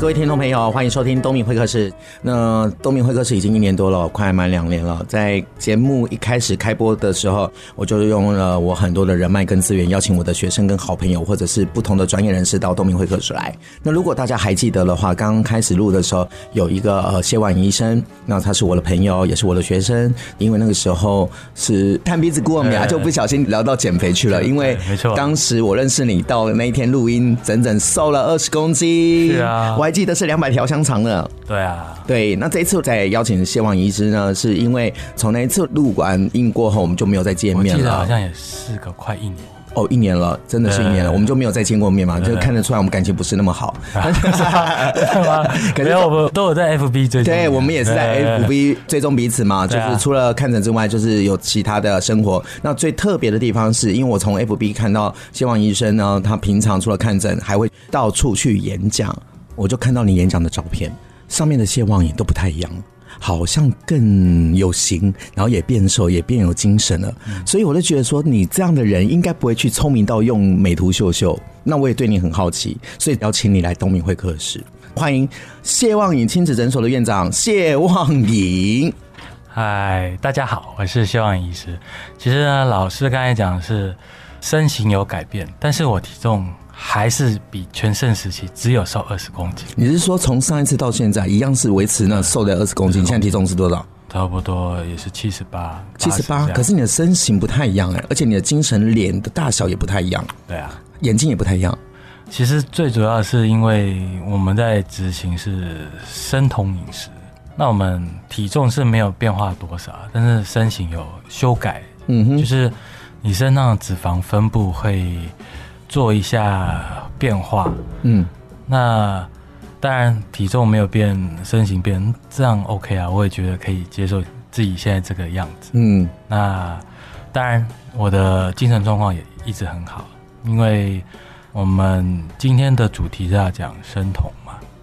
各位听众朋友，欢迎收听东明会客室。那东明会客室已经一年多了，快满两年了。在节目一开始开播的时候，我就用了我很多的人脉跟资源，邀请我的学生跟好朋友，或者是不同的专业人士到东明会客室来。那如果大家还记得的话，刚刚开始录的时候，有一个呃谢婉仪医生，那他是我的朋友，也是我的学生。因为那个时候是探鼻子姑，我们俩就不小心聊到减肥去了。因为没错，当时我认识你到那一天录音，整整瘦了二十公斤。是啊。记得是两百条香肠呢。对啊，对。那这一次再邀请谢婉仪医师呢，是因为从那一次录完音过后，我们就没有再见面了。我记得好像也是个快一年哦，一年了，真的是一年了，我们就没有再见过面嘛，就看得出来我们感情不是那么好。可是我们都有在 FB 追踪，对，我们也是在 FB 追踪彼此嘛，就是除了看诊之外，就是有其他的生活。那最特别的地方是，因为我从 FB 看到谢婉仪医生呢，他平常除了看诊，还会到处去演讲。我就看到你演讲的照片，上面的谢望影都不太一样，好像更有型，然后也变瘦，也变有精神了。嗯、所以我就觉得说，你这样的人应该不会去聪明到用美图秀秀。那我也对你很好奇，所以邀请你来东明会客室，欢迎谢望颖亲子诊所的院长谢望颖。嗨，大家好，我是谢望颖医师。其实呢，老师刚才讲的是身形有改变，但是我体重。还是比全盛时期只有瘦二十公斤。你是说从上一次到现在一样是维持那瘦的二十公斤？现在体重是多少？差不多也是七十八。七十八，可是你的身形不太一样哎，而且你的精神脸的大小也不太一样。对啊，眼睛也不太一样。其实最主要的是因为我们在执行是生酮饮食，那我们体重是没有变化多少，但是身形有修改。嗯哼，就是你身上的脂肪分布会。做一下变化，嗯，那当然体重没有变，身形变，这样 OK 啊，我也觉得可以接受自己现在这个样子，嗯，那当然我的精神状况也一直很好，因为我们今天的主题是要讲生酮。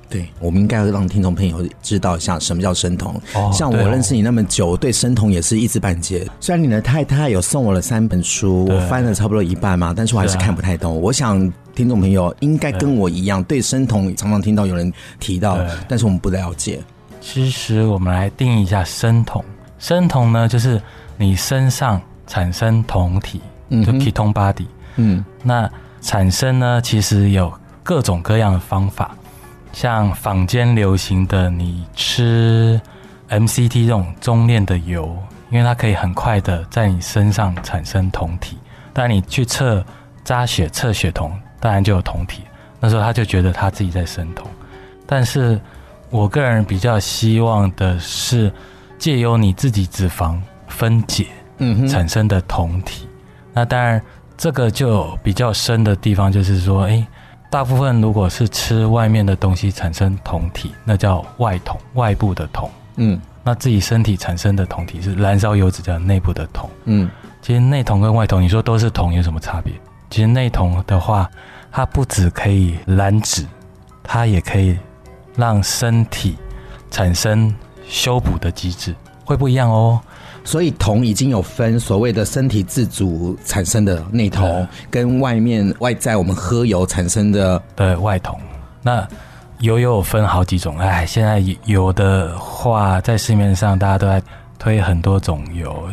对，我们应该要让听众朋友知道一下什么叫生酮。哦、像我认识你那么久，对生酮也是一知半解。虽然你的太太有送我了三本书，我翻了差不多一半嘛，但是我还是看不太懂。啊、我想听众朋友应该跟我一样，对生酮常常听到有人提到，但是我们不了解。其实我们来定义一下生酮。生酮呢，就是你身上产生酮体，就 ketone body。嗯，那产生呢，其实有各种各样的方法。像坊间流行的，你吃 MCT 这种中链的油，因为它可以很快的在你身上产生酮体。但你去测扎血测血酮，当然就有酮体。那时候他就觉得他自己在生酮。但是我个人比较希望的是，借由你自己脂肪分解，嗯，产生的酮体。嗯、那当然，这个就比较深的地方就是说，哎。大部分如果是吃外面的东西产生酮体，那叫外酮，外部的酮。嗯，那自己身体产生的酮体是燃烧油脂叫内部的酮。嗯，其实内酮跟外酮，你说都是酮，有什么差别？其实内酮的话，它不只可以燃脂，它也可以让身体产生修补的机制，会不一样哦。所以酮已经有分所谓的身体自主产生的内酮，跟外面外在我们喝油产生的对外酮。那油有分好几种，哎，现在油的话，在市面上大家都在推很多种油。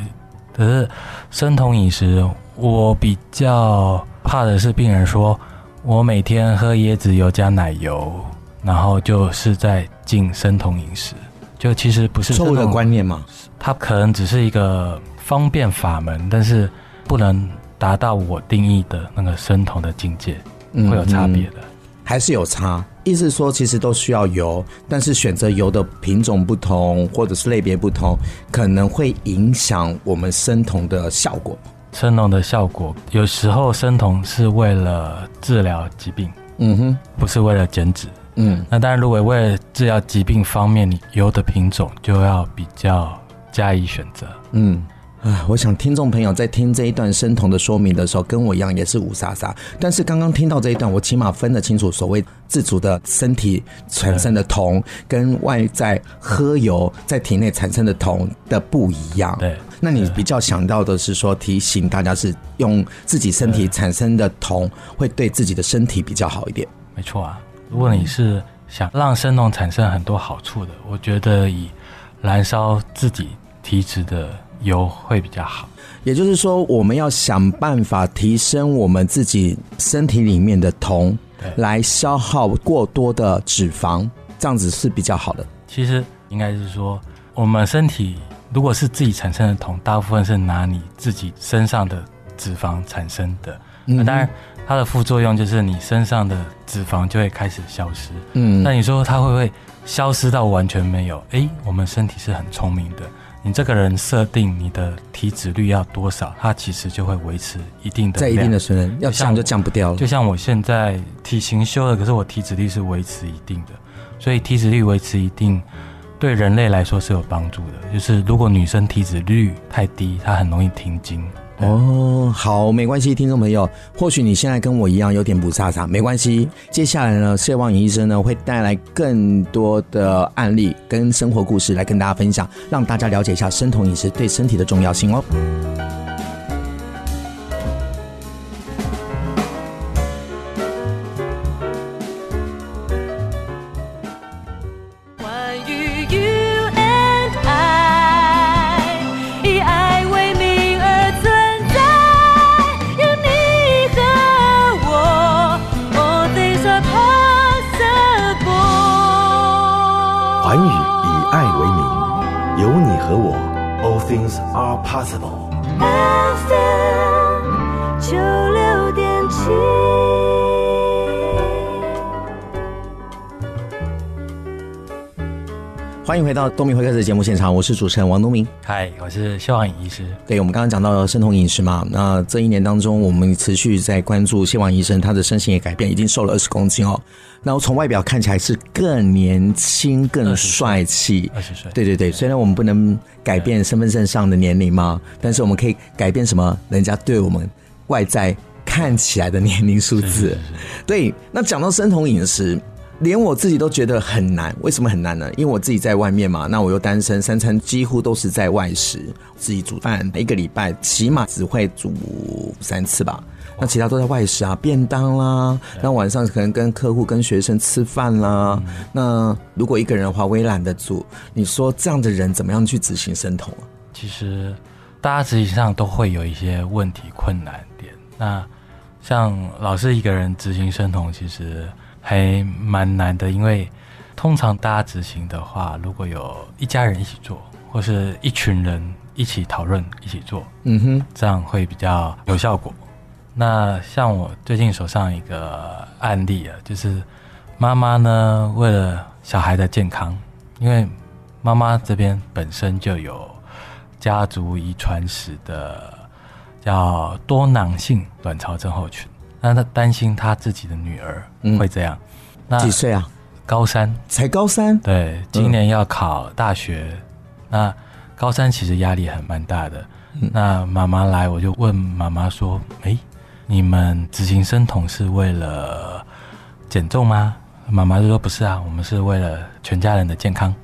可是生酮饮食，我比较怕的是病人说，我每天喝椰子油加奶油，然后就是在进生酮饮食，就其实不是错误的观念嘛。它可能只是一个方便法门，但是不能达到我定义的那个生酮的境界，会有差别的，嗯，还是有差。意思说，其实都需要油，但是选择油的品种不同，或者是类别不同，可能会影响我们生酮的效果。生酮的效果，有时候生酮是为了治疗疾病，嗯哼，不是为了减脂，嗯。那当然，如果为了治疗疾病方面，你油的品种就要比较。加以选择，嗯，啊，我想听众朋友在听这一段生酮的说明的时候，跟我一样也是雾煞煞。但是刚刚听到这一段，我起码分得清楚所谓自主的身体产生的酮，跟外在喝油在体内产生的酮的不一样。对，那你比较想到的是说提醒大家是用自己身体产生的酮会对自己的身体比较好一点。没错啊，如果你是想让生酮产生很多好处的，我觉得以燃烧自己体脂的。油会比较好，也就是说，我们要想办法提升我们自己身体里面的酮，来消耗过多的脂肪，这样子是比较好的。其实应该是说，我们身体如果是自己产生的酮，大部分是拿你自己身上的脂肪产生的。那当然，它的副作用就是你身上的脂肪就会开始消失。嗯，那你说它会不会消失到完全没有？哎，我们身体是很聪明的。你这个人设定你的体脂率要多少，它其实就会维持一定的，在一定的水平，要降就降不掉了。就像我现在体型修了，可是我体脂率是维持一定的，所以体脂率维持一定，对人类来说是有帮助的。就是如果女生体脂率太低，她很容易停经。哦，好，没关系，听众朋友，或许你现在跟我一样有点雾煞煞，没关系。接下来呢，谢望颖医生呢会带来更多的案例跟生活故事来跟大家分享，让大家了解一下生酮饮食对身体的重要性哦。到东明会客室的节目现场，我是主持人王东明。嗨，我是谢旺医师。对，我们刚刚讲到了生酮饮食嘛，那这一年当中，我们持续在关注谢望医生，他的身形也改变，已经瘦了二十公斤哦。然后从外表看起来是更年轻、更帅气。二十岁。对对对，虽然我们不能改变身份证上的年龄嘛，但是我们可以改变什么？人家对我们外在看起来的年龄数字。对，那讲到生酮饮食。连我自己都觉得很难，为什么很难呢？因为我自己在外面嘛，那我又单身，三餐几乎都是在外食，自己煮饭，一个礼拜起码只会煮三次吧。那其他都在外食啊，便当啦，那晚上可能跟客户、跟学生吃饭啦。那如果一个人的话，我也懒得煮。你说这样的人怎么样去执行生酮啊？其实大家执行上都会有一些问题、困难点。那像老是一个人执行生酮，其实。还蛮难的，因为通常大家执行的话，如果有一家人一起做，或是一群人一起讨论一起做，嗯哼，这样会比较有效果。那像我最近手上一个案例啊，就是妈妈呢，为了小孩的健康，因为妈妈这边本身就有家族遗传史的叫多囊性卵巢症候群。那他担心他自己的女儿会这样，嗯、那几岁啊？高三，才高三。对，今年要考大学。嗯、那高三其实压力还蛮大的。嗯、那妈妈来，我就问妈妈说：“哎、欸，你们执行生酮是为了减重吗？”妈妈就说：“不是啊，我们是为了全家人的健康。”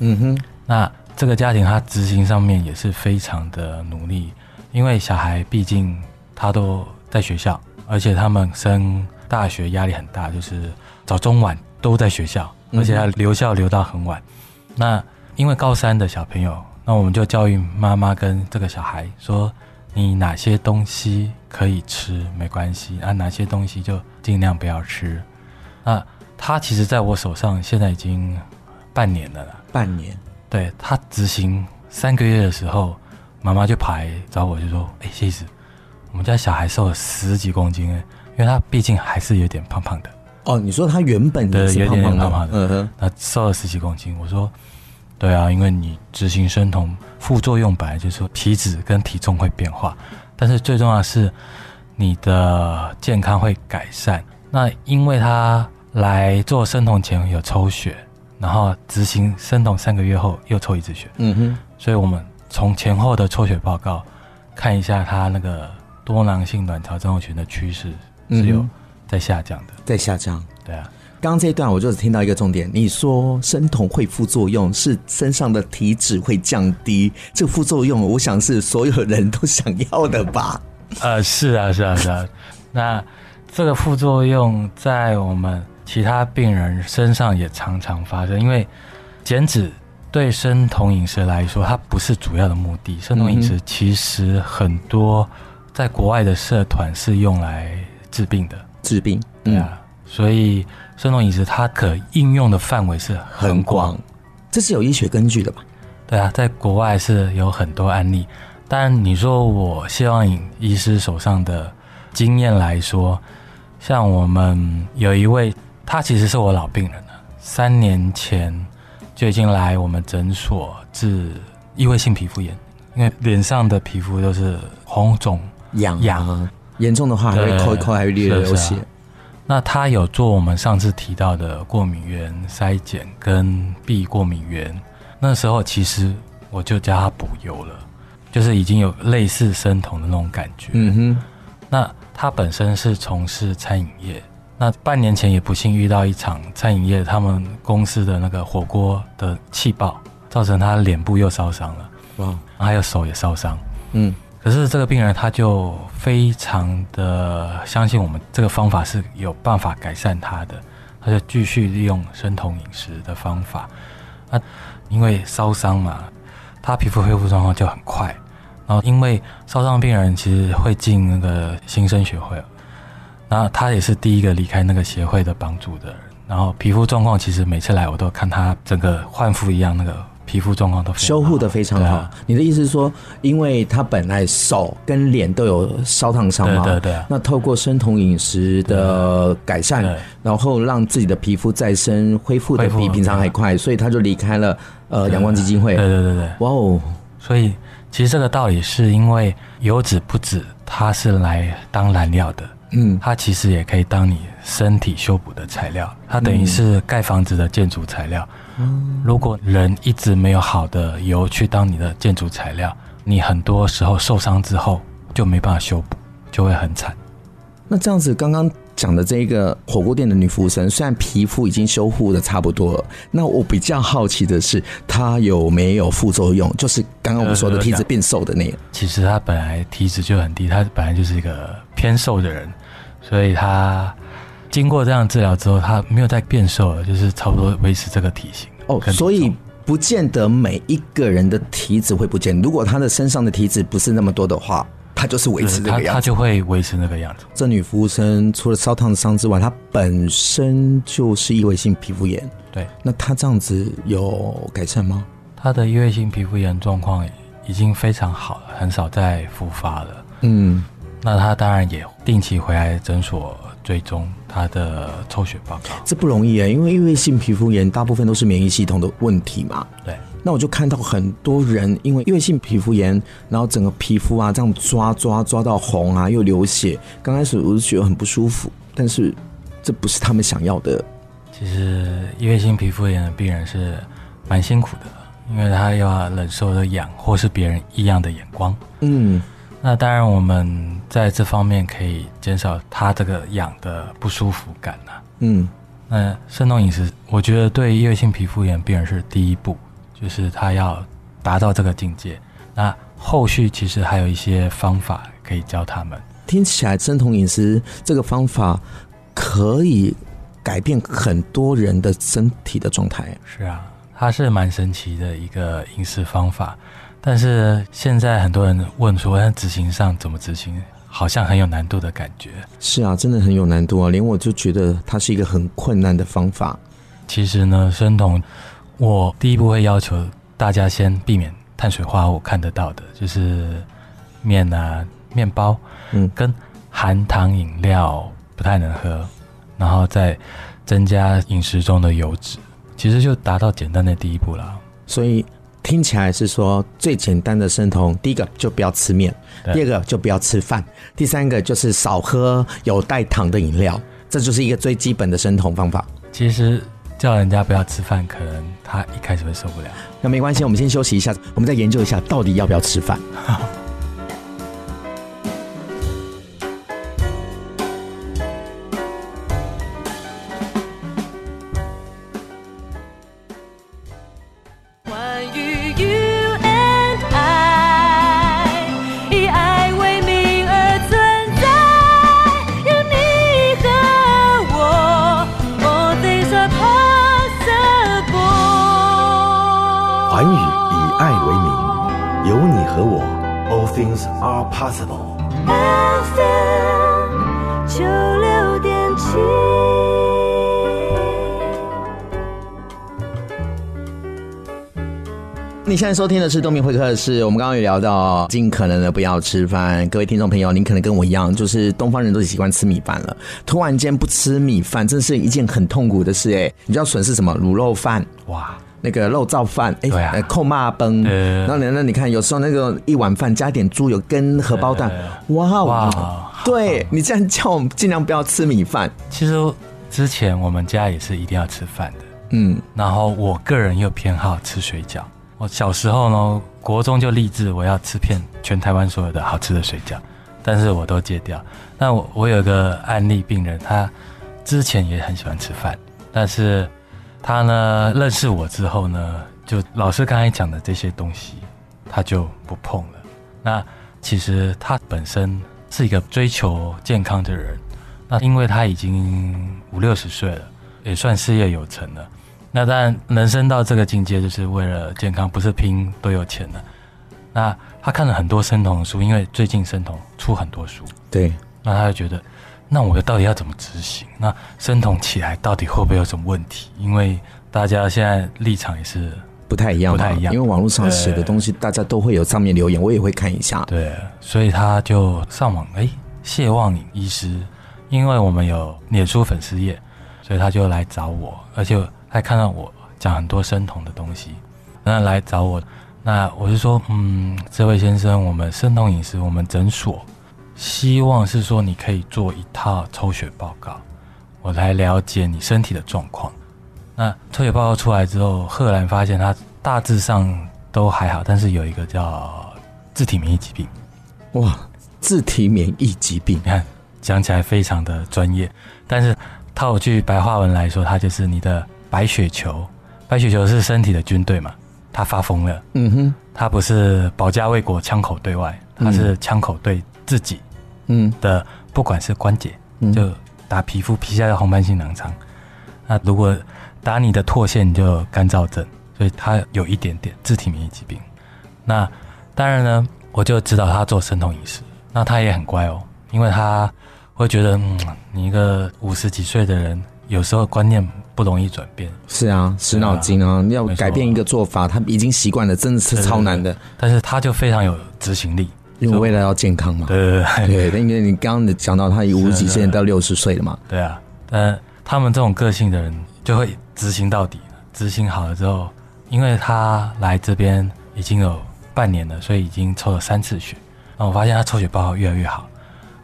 嗯哼。那这个家庭他执行上面也是非常的努力，因为小孩毕竟他都在学校。而且他们升大学压力很大，就是早中晚都在学校，而且要留校留到很晚。那因为高三的小朋友，那我们就教育妈妈跟这个小孩说：你哪些东西可以吃没关系，啊，哪些东西就尽量不要吃。那他其实在我手上现在已经半年了啦，半年。对，他执行三个月的时候，妈妈就跑来找我，就说：哎，谢医师。我们家小孩瘦了十几公斤，因为他毕竟还是有点胖胖的。哦，你说他原本的是胖胖的，有点胖胖的，嗯哼，他瘦了十几公斤。我说，对啊，因为你执行生酮，副作用本来就是说体脂跟体重会变化，但是最重要的是你的健康会改善。那因为他来做生酮前有抽血，然后执行生酮三个月后又抽一次血，嗯哼，所以我们从前后的抽血报告看一下，他那个多囊性卵巢症候群的趋势是有在下降的，在下降。对啊，刚刚这一段我就只听到一个重点，你说生酮会副作用是身上的体脂会降低，这个副作用我想是所有人都想要的吧？呃，是啊，是啊，是啊。那这个副作用在我们其他病人身上也常常发生，因为减脂对生酮饮食来说，它不是主要的目的。生酮饮食其实很多在国外的社团是用来治病的，治病，对啊。所以生酮饮食它可应用的范围是很广，这是有医学根据的吧？对啊，在国外是有很多案例。但你说我希望以医师手上的经验来说，像我们有一位，他其实是我老病人了，三年前就已经来我们诊所治异位性皮肤炎，因为脸上的皮肤都是红肿痒痒，严重的话还会抠一抠，还会流流血。那他有做我们上次提到的过敏原筛检跟 B 过敏原，那时候其实我就叫他补油了。就是已经有类似生酮的那种感觉。嗯哼，那他本身是从事餐饮业，那半年前也不幸遇到一场餐饮业他们公司的那个火锅的气爆，造成他脸部又烧伤了。哇，还有手也烧伤。嗯，可是这个病人他就非常的相信我们这个方法是有办法改善他的，他就继续利用生酮饮食的方法。那因为烧伤嘛。他皮肤恢复状况就很快，然后因为烧伤病人其实会进那个新生学会，然后他也是第一个离开那个协会的帮助的人，然后皮肤状况其实每次来我都看他整个焕肤一样，那个皮肤状况都修复的非常好。啊、你的意思是说，因为他本来手跟脸都有烧烫伤嘛？对对对、啊。那透过生酮饮食的改善，然后让自己的皮肤再生恢复的比平常还快，所以他就离开了。呃，阳光基金会，对对对对，哇哦！所以其实这个道理是因为油脂不止它是来当燃料的，嗯，它其实也可以当你身体修补的材料，它等于是盖房子的建筑材料。嗯，如果人一直没有好的油去当你的建筑材料，你很多时候受伤之后就没办法修补，就会很惨。那这样子，刚刚。讲的这个火锅店的女服务生，虽然皮肤已经修复的差不多了，那我比较好奇的是，她有没有副作用？就是刚刚我们说的体质变瘦的那个。其实她本来体脂就很低，她本来就是一个偏瘦的人，所以她经过这样治疗之后，他没有再变瘦了，就是差不多维持这个体型。哦，所以不见得每一个人的体脂会不见，如果他的身上的体脂不是那么多的话。他就是维持这个样子，他就会维持那个样子。这女服务生除了烧烫伤之外，她本身就是异位性皮肤炎。对，那她这样子有改善吗？她的异位性皮肤炎状况已经非常好了，很少再复发了。嗯，那她当然也定期回来诊所追踪他的抽血报告。这不容易啊，因为异位性皮肤炎大部分都是免疫系统的问题嘛。对。那我就看到很多人因为异位性皮肤炎，然后整个皮肤啊这样抓抓抓到红啊，又流血。刚开始我就觉得很不舒服，但是这不是他们想要的。其实异位性皮肤炎的病人是蛮辛苦的，因为他要忍受的痒或是别人异样的眼光。嗯，那当然我们在这方面可以减少他这个痒的不舒服感啊。嗯，那生酮饮食，我觉得对异位性皮肤炎病人是第一步。就是他要达到这个境界，那后续其实还有一些方法可以教他们。听起来生酮饮食这个方法可以改变很多人的身体的状态。是啊，它是蛮神奇的一个饮食方法，但是现在很多人问说，在执行上怎么执行，好像很有难度的感觉。是啊，真的很有难度啊，连我就觉得它是一个很困难的方法。其实呢，生酮。我第一步会要求大家先避免碳水化合物看得到的，就是面啊、面包，嗯，跟含糖饮料不太能喝，然后再增加饮食中的油脂，其实就达到简单的第一步了。所以听起来是说最简单的生酮，第一个就不要吃面，第二个就不要吃饭，第三个就是少喝有带糖的饮料，这就是一个最基本的生酮方法。其实。叫人家不要吃饭，可能他一开始会受不了。那没关系，我们先休息一下，我们再研究一下到底要不要吃饭。在收听的是东明会客室，我们刚刚也聊到尽可能的不要吃饭。各位听众朋友，您可能跟我一样，就是东方人都习惯吃米饭了，突然间不吃米饭，真是一件很痛苦的事哎。你知道损失什么？卤肉饭哇，那个肉燥饭哎，扣骂崩。然后呢，那你看有时候那个一碗饭加点猪油跟荷包蛋，哇哇，对你这样叫我们尽量不要吃米饭。其实之前我们家也是一定要吃饭的，嗯，然后我个人又偏好吃水饺。我小时候呢，国中就立志我要吃遍全台湾所有的好吃的水饺，但是我都戒掉。那我我有个案例病人，他之前也很喜欢吃饭，但是他呢认识我之后呢，就老师刚才讲的这些东西，他就不碰了。那其实他本身是一个追求健康的人，那因为他已经五六十岁了，也算事业有成了。那当然，人生到这个境界，就是为了健康，不是拼多有钱的。那他看了很多生酮的书，因为最近生酮出很多书，对。那他就觉得，那我到底要怎么执行？那生酮起来到底会不会有什么问题？因为大家现在立场也是不太一样，不太一样。因为网络上写的东西，大家都会有上面留言，我也会看一下。对，所以他就上网，哎，谢望颖医师，因为我们有脸书粉丝页，所以他就来找我，而且。还看到我讲很多生酮的东西，那来找我，那我就说，嗯，这位先生，我们生酮饮食，我们诊所希望是说你可以做一套抽血报告，我来了解你身体的状况。那抽血报告出来之后，赫然发现他大致上都还好，但是有一个叫自体免疫疾病。哇，自体免疫疾病，你看讲起来非常的专业，但是套句白话文来说，它就是你的。白血球，白血球是身体的军队嘛？他发疯了。嗯哼，他不是保家卫国，枪口对外，他是枪口对自己。嗯的，不管是关节，就打皮肤，皮下的红斑性囊疮。那如果打你的唾腺，你就干燥症。所以他有一点点自体免疫疾病。那当然呢，我就指导他做生酮饮食。那他也很乖哦，因为他会觉得，嗯，你一个五十几岁的人。有时候观念不容易转变，是啊，死脑筋啊！要改变一个做法，他已经习惯了，真的是超难的。但是他就非常有执行力，因为为了要健康嘛。对对对，对，因为你刚刚讲到他五十几岁到六十岁了嘛。对啊，但他们这种个性的人就会执行到底，执行好了之后，因为他来这边已经有半年了，所以已经抽了三次血，然后我发现他抽血报告越来越好。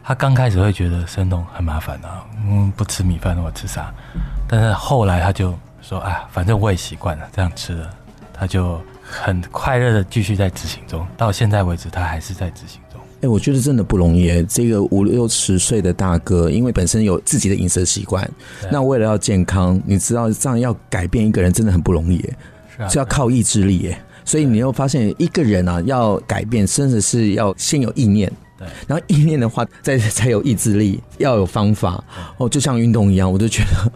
他刚开始会觉得生酮很麻烦啊，嗯，不吃米饭那我吃啥？但是后来他就说，哎，反正我也习惯了这样吃了，他就很快乐的继续在执行中。到现在为止，他还是在执行中。哎，我觉得真的不容易。这个五六十岁的大哥，因为本身有自己的饮食习惯，那为了要健康，你知道这样要改变一个人真的很不容易，是啊，是要靠意志力耶。所以你又发现一个人啊，要改变，甚至是要先有意念。对，然后意念的话，再才有意志力，要有方法哦，就像运动一样，我就觉得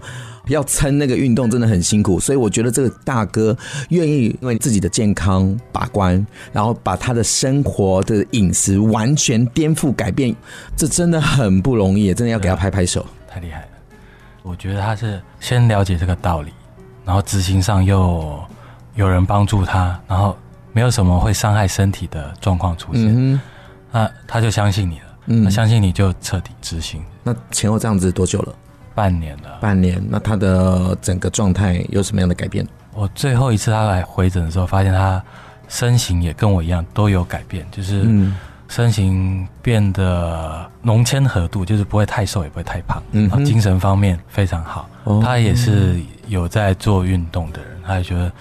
要撑那个运动真的很辛苦，所以我觉得这个大哥愿意为自己的健康把关，然后把他的生活的饮食完全颠覆改变，这真的很不容易，真的要给他拍拍手，太厉害了。我觉得他是先了解这个道理，然后执行上又有人帮助他，然后没有什么会伤害身体的状况出现。嗯那他就相信你了，嗯，那相信你就彻底执行。那前后这样子多久了？半年了。半年。那他的整个状态有什么样的改变？我最后一次他来回诊的时候，发现他身形也跟我一样都有改变，就是身形变得浓纤合度，就是不会太瘦，也不会太胖。嗯，然后精神方面非常好。哦、他也是有在做运动的人，他也觉得。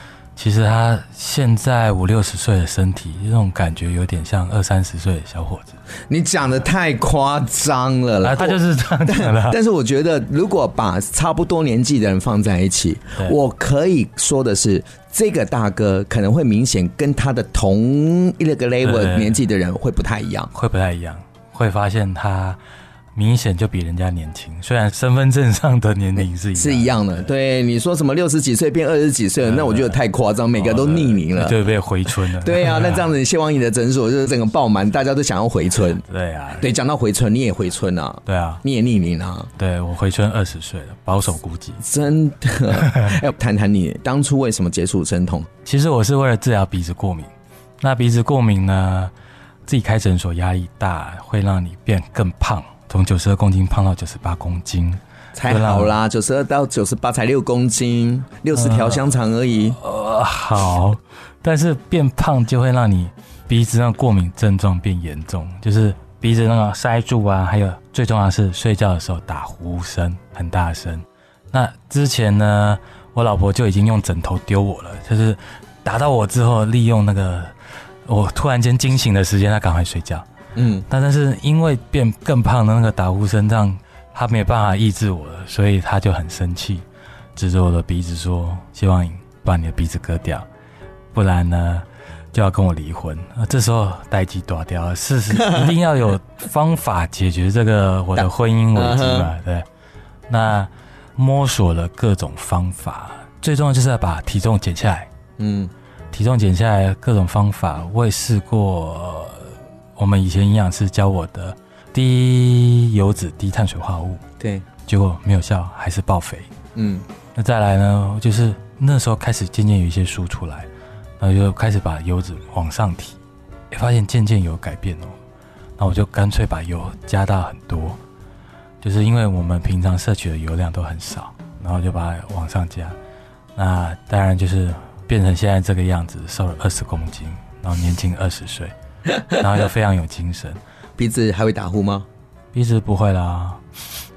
其实他现在五六十岁的身体，这种感觉有点像二三十岁的小伙子。你讲的太夸张了啦！他就是这样讲的。但是我觉得，如果把差不多年纪的人放在一起，我可以说的是，这个大哥可能会明显跟他的同一个 level 年纪的人会不太一样，会不太一样，会发现他。明显就比人家年轻，虽然身份证上的年龄是一是一样的。对，你说什么六十几岁变二十几岁了，那我觉得太夸张，每个都匿名了，就被回春了。对啊，那这样子谢王，你的诊所就是整个爆满，大家都想要回春。对啊，对，讲到回春，你也回春啊？对啊，你也匿名啊？对，我回春二十岁了，保守估计。真的，要谈谈你当初为什么接触生酮？其实我是为了治疗鼻子过敏。那鼻子过敏呢，自己开诊所压力大，会让你变更胖。从九十二公斤胖到九十八公斤，才好啦！九十二到九十八才六公斤，六十条香肠而已。呃，好，但是变胖就会让你鼻子那过敏症状变严重，就是鼻子那个塞住啊，还有最重要的是睡觉的时候打呼声很大声。那之前呢，我老婆就已经用枕头丢我了，就是打到我之后，利用那个我突然间惊醒的时间，她赶快睡觉。嗯，但但是因为变更胖的那个打呼声，让他没有办法抑制我了，所以他就很生气，指着我的鼻子说：“希望你把你的鼻子割掉，不然呢就要跟我离婚。”这时候代志大条了，事实一定要有方法解决这个我的婚姻危机嘛？对，那摸索了各种方法，最重要就是要把体重减下来。嗯，体重减下来各种方法我也试过。我们以前营养师教我的低油脂、低碳水化合物，对，结果没有效，还是爆肥。嗯，那再来呢？就是那时候开始渐渐有一些书出来，然后就开始把油脂往上提，也发现渐渐有改变哦。那我就干脆把油加大很多，就是因为我们平常摄取的油量都很少，然后就把它往上加。那当然就是变成现在这个样子，瘦了二十公斤，然后年轻二十岁。然后又非常有精神，鼻子还会打呼吗？鼻子不会啦，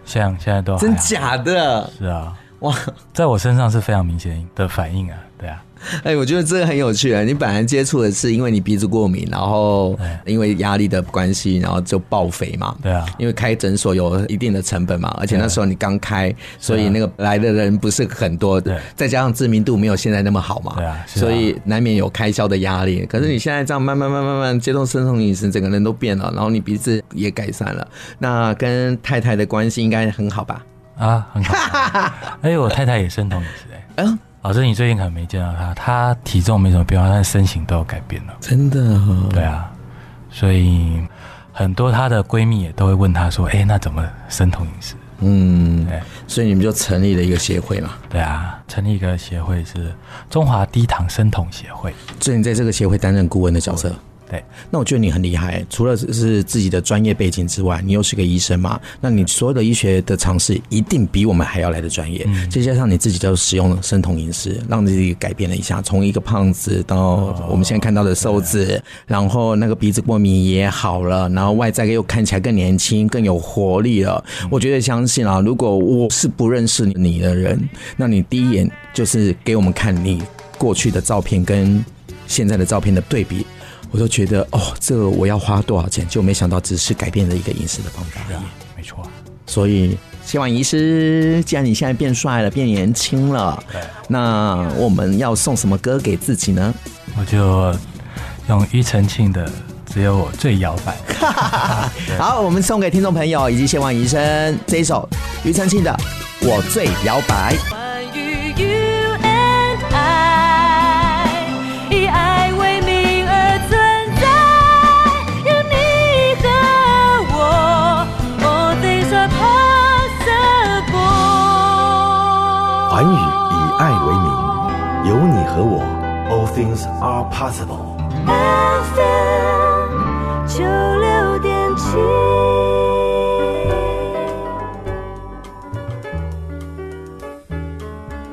像现在都真假的？是啊，哇，在我身上是非常明显的反应啊，对啊。哎，我觉得这个很有趣啊！你本来接触的是因为你鼻子过敏，然后因为压力的关系，然后就爆肥嘛。对啊，因为开诊所有一定的成本嘛，而且那时候你刚开，所以那个来的人不是很多，对，再加上知名度没有现在那么好嘛，对啊，所以难免有开销的压力。可是你现在这样慢慢慢慢慢接受生酮饮食，整个人都变了，然后你鼻子也改善了，那跟太太的关系应该很好吧？啊，很好。哎，我太太也生酮饮食哎，嗯。老师，你最近可能没见到他，他体重没什么变化，但是身形都有改变了。真的、哦？对啊，所以很多她的闺蜜也都会问她说：“哎、欸，那怎么生酮饮食？”嗯，对，所以你们就成立了一个协会嘛？对啊，成立一个协会是中华低糖生酮协会，所以你在这个协会担任顾问的角色。对，那我觉得你很厉害，除了是自己的专业背景之外，你又是个医生嘛，那你所有的医学的尝试一定比我们还要来的专业。嗯，再加上你自己就使用了生酮饮食，让自己改变了一下，从一个胖子到我们现在看到的瘦子，哦、然后那个鼻子过敏也好了，然后外在又看起来更年轻、更有活力了。嗯、我觉得相信啊，如果我是不认识你的人，那你第一眼就是给我们看你过去的照片跟现在的照片的对比。我都觉得哦，这个我要花多少钱？就没想到只是改变了一个饮食的方法而已。没错，所以谢芳医师，既然你现在变帅了，变年轻了，那我们要送什么歌给自己呢？我就用庾澄庆的《只有我最摇摆》。好，我们送给听众朋友以及谢望医生这一首庾澄庆的《我最摇摆》。possible。FM 九六点七。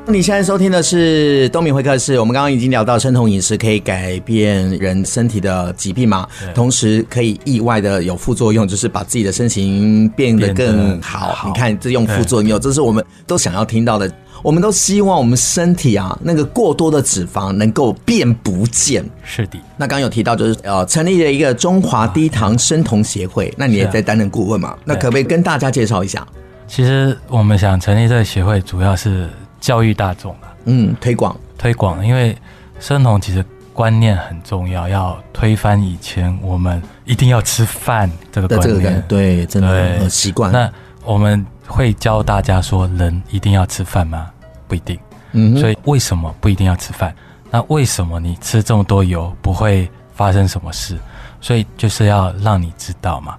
你现在收听的是东明会客室。我们刚刚已经聊到生酮饮食可以改变人身体的疾病嘛，同时可以意外的有副作用，就是把自己的身形变得更好。好，你看，这用副作用，这是我们都想要听到的。我们都希望我们身体啊，那个过多的脂肪能够变不见。是的。那刚刚有提到，就是呃，成立了一个中华低糖生酮协会，那你也在担任顾问嘛？那可不可以跟大家介绍一下？其实我们想成立这个协会，主要是。教育大众啊，嗯，推广推广，因为生酮其实观念很重要，要推翻以前我们一定要吃饭这个观念，对，真的习惯。那我们会教大家说，人一定要吃饭吗？不一定。嗯，所以为什么不一定要吃饭？那为什么你吃这么多油不会发生什么事？所以就是要让你知道嘛。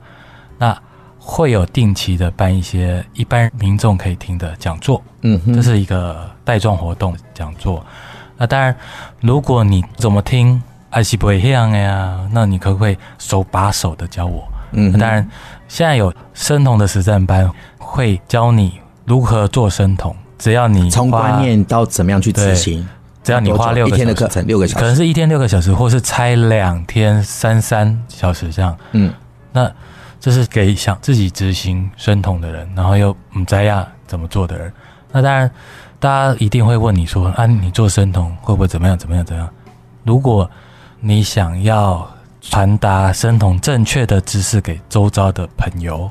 那会有定期的办一些一般民众可以听的讲座，嗯，这是一个带状活动讲座。那当然，如果你怎么听还是不会这样呀，那你可不可以手把手的教我？嗯，当然，现在有生酮的实战班会教你如何做生酮，只要你从观念到怎么样去执行，只要你花六天的课程，六个小时，可能是一天六个小时，或是拆两天三三小时这样。嗯，那。这是给想自己执行生酮的人，然后又不知道怎么做的人。那当然，大家一定会问你说：“啊，你做生酮会不会怎么样？怎么样？怎么样？”如果你想要传达生酮正确的知识给周遭的朋友，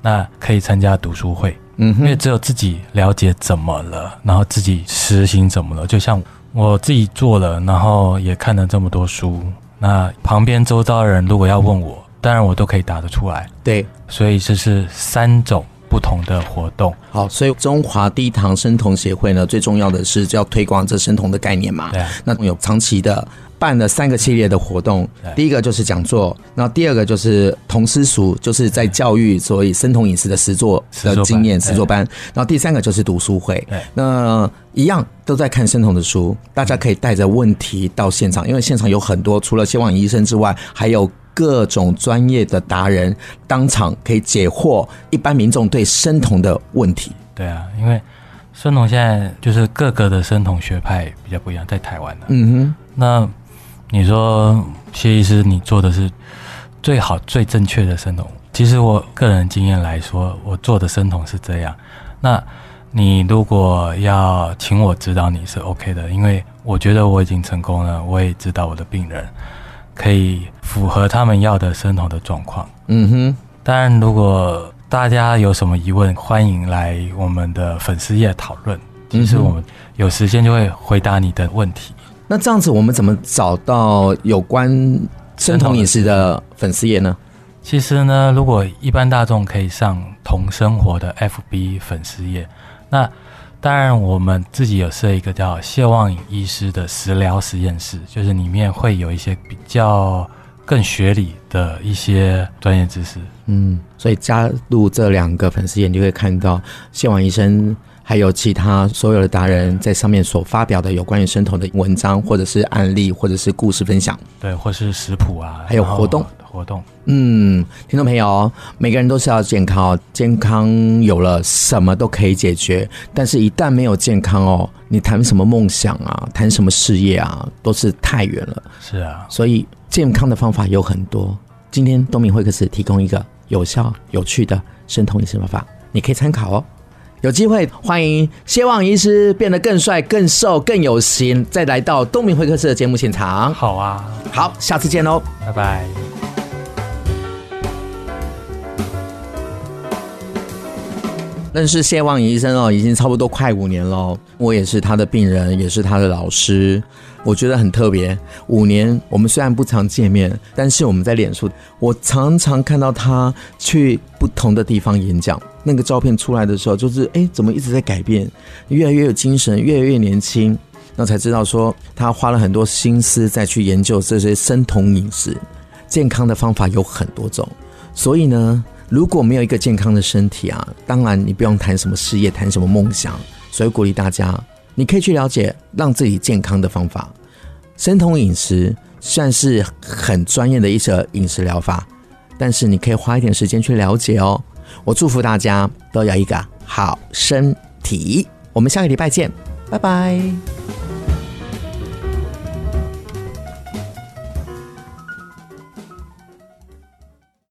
那可以参加读书会。嗯，因为只有自己了解怎么了，然后自己实行怎么了。就像我自己做了，然后也看了这么多书，那旁边周遭的人如果要问我。当然，我都可以答得出来。对，所以这是三种不同的活动。好，所以中华低糖生酮协会呢，最重要的是要推广这生酮的概念嘛。对。那有长期的办了三个系列的活动，第一个就是讲座，然后第二个就是同私塾，就是在教育所以生酮饮食的实作的经验实作班，然后第三个就是读书会。对。那一样都在看生酮的书，大家可以带着问题到现场，因为现场有很多除了希望医生之外，还有。各种专业的达人当场可以解惑一般民众对生酮的问题。对啊，因为生酮现在就是各个的生酮学派比较不一样，在台湾的。嗯哼，那你说谢医师，你做的是最好最正确的生酮？其实我个人经验来说，我做的生酮是这样。那你如果要请我指导你是 OK 的，因为我觉得我已经成功了，我也知道我的病人。可以符合他们要的生酮的状况。嗯哼，当然，如果大家有什么疑问，欢迎来我们的粉丝页讨论。其实我们有时间就会回答你的问题。那这样子，我们怎么找到有关生酮饮食的粉丝页呢？其实呢，如果一般大众可以上同生活的 FB 粉丝页，那。当然，我们自己有设一个叫谢望颖医师的食疗实验室，就是里面会有一些比较更学理的一些专业知识。嗯，所以加入这两个粉丝眼，就会看到谢望医生还有其他所有的达人在上面所发表的有关于生酮的文章，或者是案例，或者是故事分享。对，或是食谱啊，还有活动。活动，嗯，听众朋友，每个人都是要健康，健康有了什么都可以解决，但是一旦没有健康哦，你谈什么梦想啊，谈什么事业啊，都是太远了。是啊，所以健康的方法有很多。今天东明会客室提供一个有效、有趣的生酮饮食方法，你可以参考哦。有机会欢迎谢望医师变得更帅、更瘦、更有型，再来到东明会客室的节目现场。好啊，好，下次见喽，拜拜。认识谢望医生哦，已经差不多快五年了。我也是他的病人，也是他的老师。我觉得很特别。五年，我们虽然不常见面，但是我们在脸书，我常常看到他去不同的地方演讲。那个照片出来的时候，就是哎，怎么一直在改变？越来越有精神，越来越年轻。那才知道说，他花了很多心思再去研究这些生酮饮食，健康的方法有很多种。所以呢。如果没有一个健康的身体啊，当然你不用谈什么事业，谈什么梦想。所以鼓励大家，你可以去了解让自己健康的方法。生酮饮食算是很专业的一些饮食疗法，但是你可以花一点时间去了解哦。我祝福大家都有一个好身体。我们下个礼拜见，拜拜。